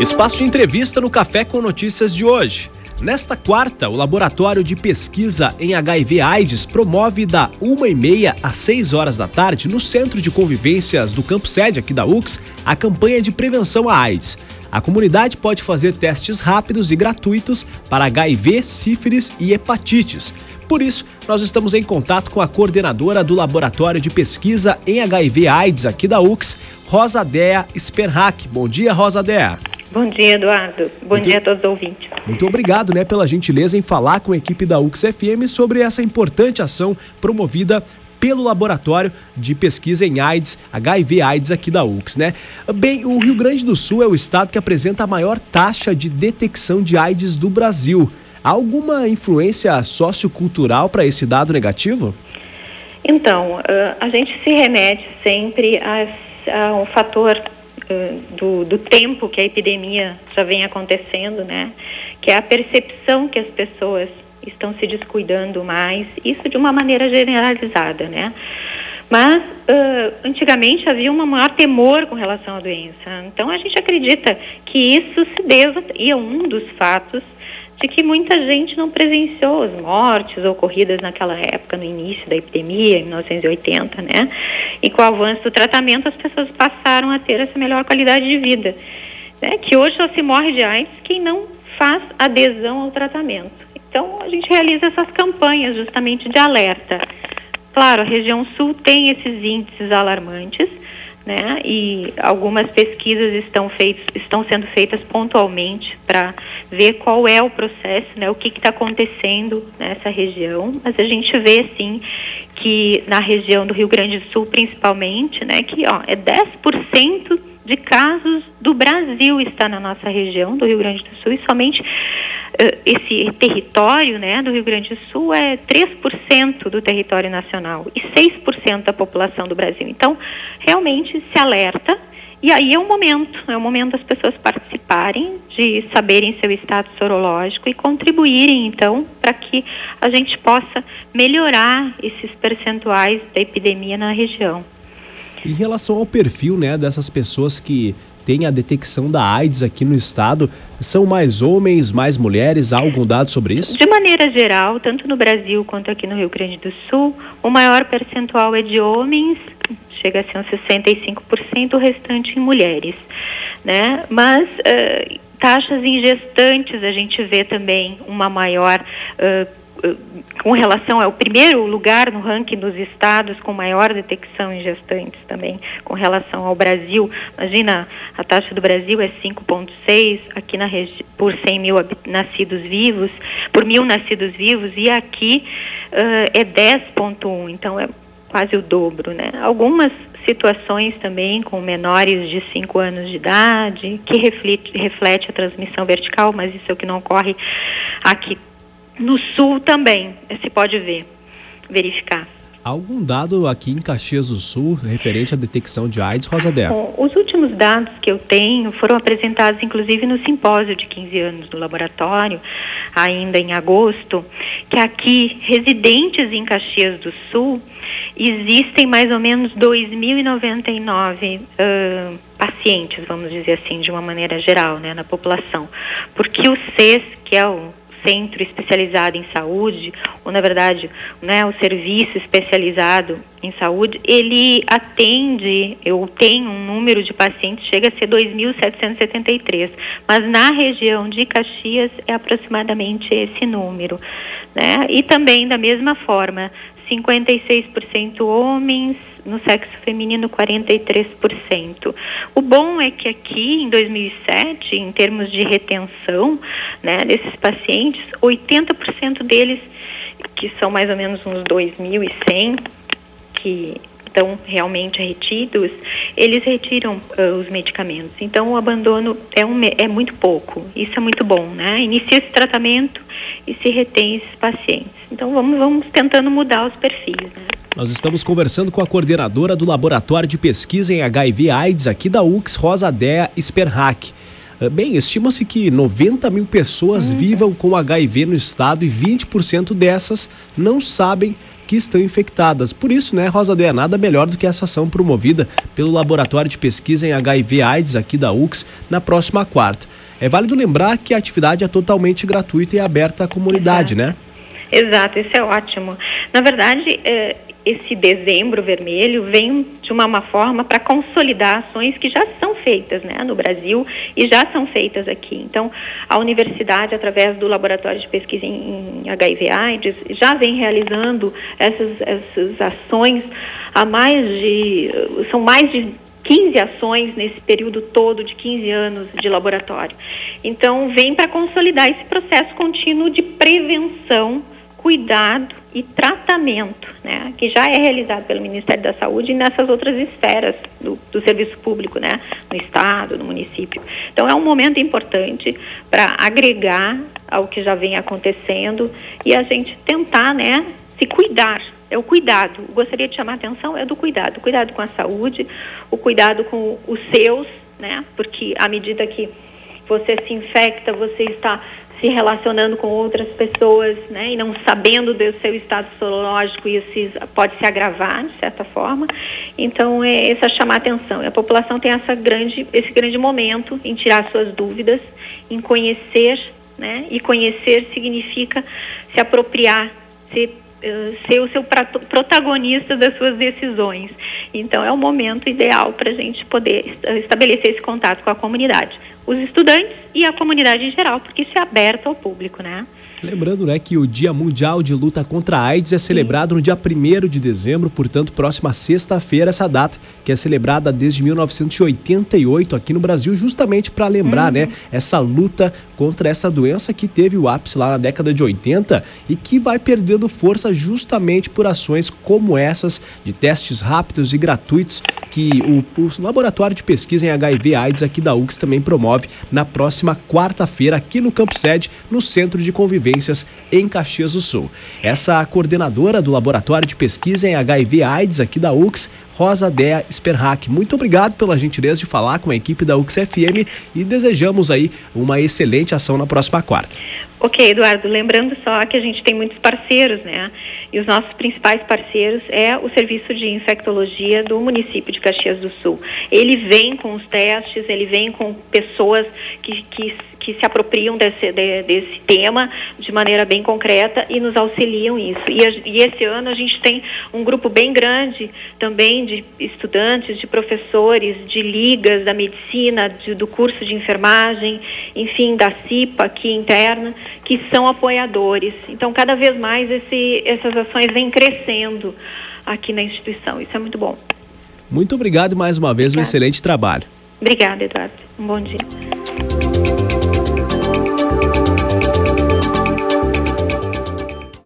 Espaço de entrevista no Café com Notícias de hoje. Nesta quarta, o Laboratório de Pesquisa em HIV-AIDS promove da 1h30 às 6 horas da tarde, no Centro de Convivências do Campo Sede aqui da UX, a campanha de prevenção à AIDS. A comunidade pode fazer testes rápidos e gratuitos para HIV, sífilis e hepatites. Por isso, nós estamos em contato com a coordenadora do Laboratório de Pesquisa em HIV-AIDS aqui da UX, Rosa Dea Sperhack. Bom dia, Rosa Dea. Bom dia, Eduardo. Bom muito, dia a todos os ouvintes. Muito obrigado né, pela gentileza em falar com a equipe da UX-FM sobre essa importante ação promovida pelo Laboratório de Pesquisa em AIDS, HIV-AIDS aqui da UX, né? Bem, o Rio Grande do Sul é o estado que apresenta a maior taxa de detecção de AIDS do Brasil. Há alguma influência sociocultural para esse dado negativo? Então, a gente se remete sempre a, a um fator do, do, tempo que a epidemia já vem acontecendo, né? Que é a percepção que as pessoas estão se descuidando mais, isso de uma maneira generalizada, né? Mas uh, antigamente havia um maior temor com relação à doença. Então a gente acredita que isso se deva, e é um dos fatos de que muita gente não presenciou as mortes ocorridas naquela época, no início da epidemia, em 1980, né? E com o avanço do tratamento, as pessoas passaram a ter essa melhor qualidade de vida. Né? Que hoje só se morre de AIDS quem não faz adesão ao tratamento. Então, a gente realiza essas campanhas justamente de alerta. Claro, a região sul tem esses índices alarmantes, né? E algumas pesquisas estão, feitos, estão sendo feitas pontualmente para ver qual é o processo, né? O que está acontecendo nessa região. Mas a gente vê, sim, que na região do Rio Grande do Sul, principalmente, né? Que ó, é 10% de casos do Brasil está na nossa região do Rio Grande do Sul e somente esse território né, do Rio Grande do Sul é 3% do território nacional e 6% da população do Brasil. Então, realmente se alerta e aí é o momento, é o momento das pessoas participarem, de saberem seu estado sorológico e contribuírem, então, para que a gente possa melhorar esses percentuais da epidemia na região. Em relação ao perfil né, dessas pessoas que têm a detecção da AIDS aqui no estado, são mais homens, mais mulheres? Há algum dado sobre isso? De maneira geral, tanto no Brasil quanto aqui no Rio Grande do Sul, o maior percentual é de homens, chega a ser uns 65%, o restante em mulheres. Né? Mas uh, taxas em gestantes a gente vê também uma maior uh, com relação ao primeiro lugar no ranking dos estados com maior detecção em gestantes também, com relação ao Brasil. Imagina, a taxa do Brasil é 5,6 aqui na por 100 mil nascidos vivos, por mil nascidos vivos, e aqui uh, é 10,1, então é quase o dobro, né? Algumas situações também com menores de 5 anos de idade, que reflete, reflete a transmissão vertical, mas isso é o que não ocorre aqui no sul também se pode ver, verificar. Algum dado aqui em Caxias do Sul referente à detecção de AIDS, Rosadé? os últimos dados que eu tenho foram apresentados inclusive no simpósio de 15 anos do laboratório, ainda em agosto, que aqui, residentes em Caxias do Sul, existem mais ou menos 2.099 uh, pacientes, vamos dizer assim, de uma maneira geral, né, na população. Porque o CES, que é o centro especializado em saúde, ou na verdade, né, o serviço especializado em saúde, ele atende, eu tenho um número de pacientes, chega a ser 2.773, mas na região de Caxias é aproximadamente esse número. Né? E também, da mesma forma, 56% homens, no sexo feminino 43%. O bom é que aqui em 2007, em termos de retenção, né, desses pacientes, 80% deles, que são mais ou menos uns 2.100 que estão realmente retidos, eles retiram uh, os medicamentos. Então, o abandono é, um, é muito pouco. Isso é muito bom, né? Inicia esse tratamento e se retém esses pacientes. Então, vamos, vamos tentando mudar os perfis, né? Nós estamos conversando com a coordenadora do Laboratório de Pesquisa em HIV-AIDS aqui da UX, Rosadea Sperhack. Ah, bem, estima-se que 90 mil pessoas uhum. vivam com HIV no estado e 20% dessas não sabem que estão infectadas. Por isso, né, Rosa Dea, nada melhor do que essa ação promovida pelo Laboratório de Pesquisa em HIV/AIDS aqui da UX na próxima quarta. É válido lembrar que a atividade é totalmente gratuita e aberta à comunidade, Exato. né? Exato, isso é ótimo. Na verdade, é, esse dezembro vermelho vem de uma, uma forma para consolidar ações que já são feitas né, no Brasil e já são feitas aqui. Então, a universidade, através do Laboratório de Pesquisa em, em HIV/AIDS, já vem realizando essas, essas ações há mais de. são mais de 15 ações nesse período todo de 15 anos de laboratório. Então, vem para consolidar esse processo contínuo de prevenção cuidado e tratamento, né, que já é realizado pelo Ministério da Saúde e nessas outras esferas do, do serviço público, né, no estado, no município. Então é um momento importante para agregar ao que já vem acontecendo e a gente tentar, né, se cuidar. É o cuidado. Gostaria de chamar a atenção é do cuidado, o cuidado com a saúde, o cuidado com os seus, né, porque à medida que você se infecta, você está se relacionando com outras pessoas, né, e não sabendo do seu estado sorológico, isso pode se agravar de certa forma. Então, é essa chamar a atenção. E a população tem essa grande, esse grande momento em tirar suas dúvidas, em conhecer, né, e conhecer significa se apropriar, ser eh, ser o seu protagonista das suas decisões. Então, é o momento ideal para a gente poder estabelecer esse contato com a comunidade os estudantes e a comunidade em geral, porque isso é aberto ao público, né? Lembrando né, que o Dia Mundial de Luta contra a AIDS é celebrado no dia 1 de dezembro, portanto, próxima sexta-feira, essa data, que é celebrada desde 1988 aqui no Brasil, justamente para lembrar uhum. né, essa luta contra essa doença que teve o ápice lá na década de 80 e que vai perdendo força justamente por ações como essas de testes rápidos e gratuitos que o, o Laboratório de Pesquisa em HIV/AIDS aqui da UX também promove na próxima quarta-feira aqui no Campo Sede, no Centro de Convivência em Caxias do Sul. Essa coordenadora do Laboratório de Pesquisa em HIV/AIDS aqui da UX, Rosa Dea Sperhack. Muito obrigado pela gentileza de falar com a equipe da UX FM e desejamos aí uma excelente ação na próxima quarta. Ok, Eduardo, lembrando só que a gente tem muitos parceiros, né? E os nossos principais parceiros é o Serviço de Infectologia do município de Caxias do Sul. Ele vem com os testes, ele vem com pessoas que, que que se apropriam desse, de, desse tema de maneira bem concreta e nos auxiliam isso. E, e, esse ano a gente tem um grupo bem grande também de estudantes, de professores, de ligas da medicina, de, do curso de enfermagem, enfim, da CIPA aqui interna, que são apoiadores. Então, cada vez mais esse, essas ações vêm crescendo aqui na instituição. Isso é muito bom. Muito obrigado mais uma vez, Obrigada. um excelente trabalho. Obrigada, Eduardo. Um bom dia.